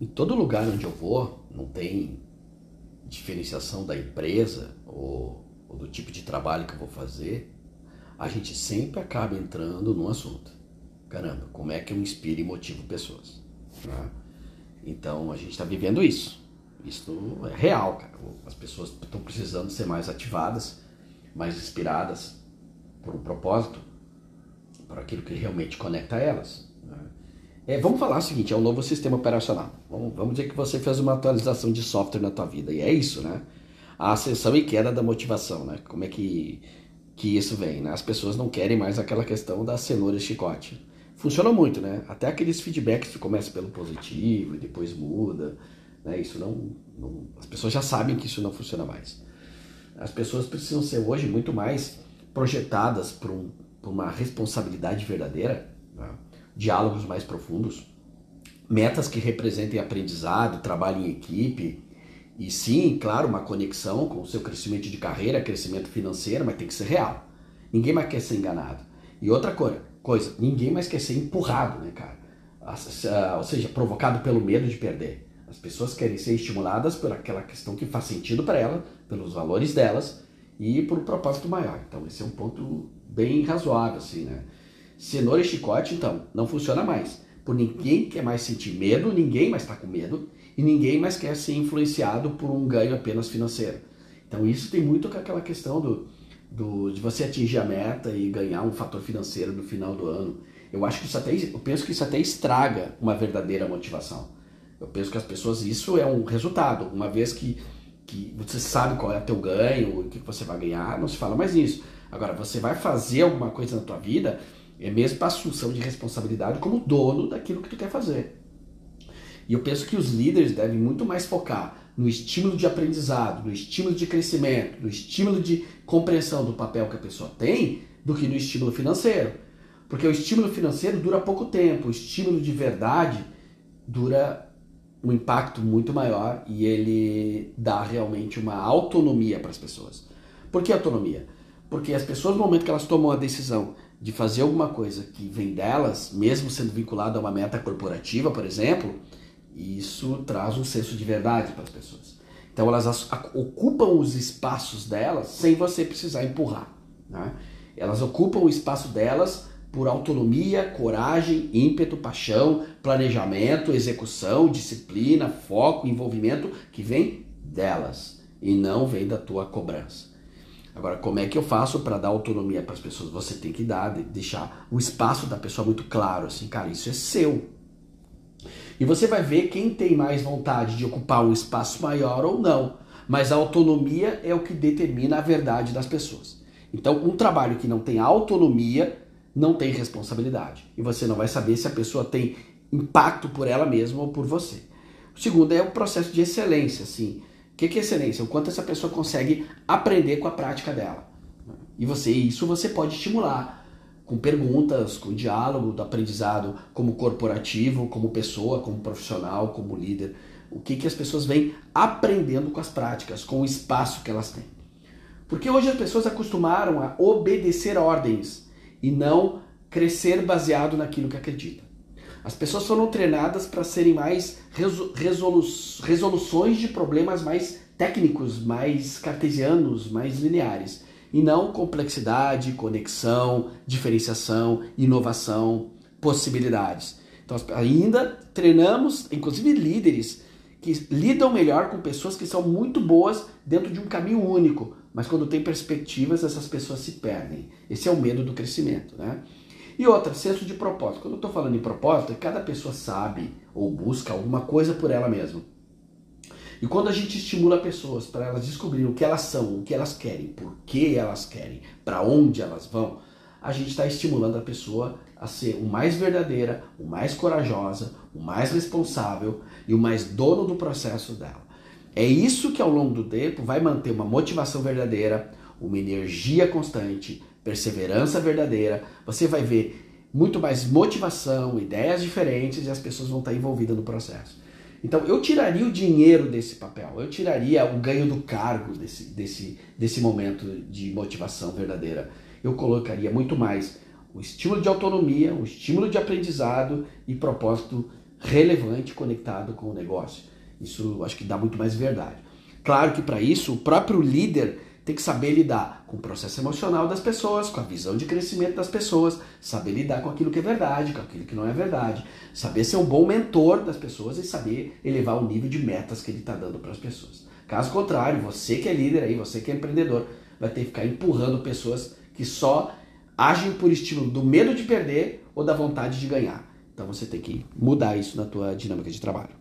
Em todo lugar onde eu vou, não tem diferenciação da empresa ou, ou do tipo de trabalho que eu vou fazer, a gente sempre acaba entrando num assunto. Caramba, como é que eu inspiro e motivo pessoas? Né? Então a gente está vivendo isso. Isso é real, cara. As pessoas estão precisando ser mais ativadas, mais inspiradas por um propósito, por aquilo que realmente conecta elas. Né? É, vamos falar o seguinte, é um novo sistema operacional. Vamos, vamos dizer que você fez uma atualização de software na tua vida, e é isso, né? A ascensão e queda da motivação, né? Como é que, que isso vem, né? As pessoas não querem mais aquela questão da cenoura e chicote. Funciona muito, né? Até aqueles feedbacks que começam pelo positivo e depois muda, né? Isso não, não... As pessoas já sabem que isso não funciona mais. As pessoas precisam ser hoje muito mais projetadas por, um, uma responsabilidade verdadeira, né? Diálogos mais profundos, metas que representem aprendizado, trabalho em equipe, e sim, claro, uma conexão com o seu crescimento de carreira, crescimento financeiro, mas tem que ser real. Ninguém mais quer ser enganado. E outra coisa, ninguém mais quer ser empurrado, né, cara? Ou seja, provocado pelo medo de perder. As pessoas querem ser estimuladas por aquela questão que faz sentido para elas, pelos valores delas, e por um propósito maior. Então, esse é um ponto bem razoável, assim, né? Cenoura e chicote, então, não funciona mais. Por ninguém quer mais sentir medo, ninguém mais está com medo, e ninguém mais quer ser influenciado por um ganho apenas financeiro. Então, isso tem muito com aquela questão do, do, de você atingir a meta e ganhar um fator financeiro no final do ano. Eu acho que isso até, eu penso que isso até estraga uma verdadeira motivação. Eu penso que as pessoas, isso é um resultado. Uma vez que que você sabe qual é o teu ganho, o que você vai ganhar, não se fala mais nisso. Agora, você vai fazer alguma coisa na tua vida, é mesmo para assunção de responsabilidade como dono daquilo que tu quer fazer. E eu penso que os líderes devem muito mais focar no estímulo de aprendizado, no estímulo de crescimento, no estímulo de compreensão do papel que a pessoa tem, do que no estímulo financeiro. Porque o estímulo financeiro dura pouco tempo, o estímulo de verdade dura um impacto muito maior e ele dá realmente uma autonomia para as pessoas. Por que autonomia? Porque as pessoas, no momento que elas tomam a decisão de fazer alguma coisa que vem delas, mesmo sendo vinculado a uma meta corporativa, por exemplo, isso traz um senso de verdade para as pessoas. Então elas ocupam os espaços delas sem você precisar empurrar. Né? Elas ocupam o espaço delas por autonomia, coragem, ímpeto, paixão, planejamento, execução, disciplina, foco, envolvimento que vem delas e não vem da tua cobrança. Agora, como é que eu faço para dar autonomia para as pessoas? Você tem que dar, deixar o espaço da pessoa muito claro, assim, cara, isso é seu. E você vai ver quem tem mais vontade de ocupar um espaço maior ou não. Mas a autonomia é o que determina a verdade das pessoas. Então, um trabalho que não tem autonomia não tem responsabilidade. E você não vai saber se a pessoa tem impacto por ela mesma ou por você. O segundo é o processo de excelência, assim. O que é excelência? O quanto essa pessoa consegue aprender com a prática dela. E você, isso você pode estimular com perguntas, com diálogo do aprendizado como corporativo, como pessoa, como profissional, como líder. O que, que as pessoas vêm aprendendo com as práticas, com o espaço que elas têm. Porque hoje as pessoas acostumaram a obedecer ordens e não crescer baseado naquilo que acredita. As pessoas foram treinadas para serem mais resolu resoluções de problemas mais técnicos, mais cartesianos, mais lineares, e não complexidade, conexão, diferenciação, inovação, possibilidades. Então, ainda treinamos, inclusive líderes, que lidam melhor com pessoas que são muito boas dentro de um caminho único, mas quando tem perspectivas, essas pessoas se perdem. Esse é o medo do crescimento, né? E outra, senso de propósito. Quando eu estou falando em propósito, cada pessoa sabe ou busca alguma coisa por ela mesma. E quando a gente estimula pessoas para elas descobrirem o que elas são, o que elas querem, por que elas querem, para onde elas vão, a gente está estimulando a pessoa a ser o mais verdadeira, o mais corajosa, o mais responsável e o mais dono do processo dela. É isso que ao longo do tempo vai manter uma motivação verdadeira, uma energia constante, perseverança verdadeira. Você vai ver muito mais motivação, ideias diferentes e as pessoas vão estar envolvidas no processo. Então eu tiraria o dinheiro desse papel, eu tiraria o ganho do cargo desse, desse, desse momento de motivação verdadeira. Eu colocaria muito mais o estímulo de autonomia, o estímulo de aprendizado e propósito relevante conectado com o negócio. Isso acho que dá muito mais verdade. Claro que para isso o próprio líder tem que saber lidar com o processo emocional das pessoas, com a visão de crescimento das pessoas, saber lidar com aquilo que é verdade, com aquilo que não é verdade, saber ser um bom mentor das pessoas e saber elevar o nível de metas que ele está dando para as pessoas. Caso contrário, você que é líder aí, você que é empreendedor, vai ter que ficar empurrando pessoas que só agem por estilo do medo de perder ou da vontade de ganhar. Então você tem que mudar isso na tua dinâmica de trabalho.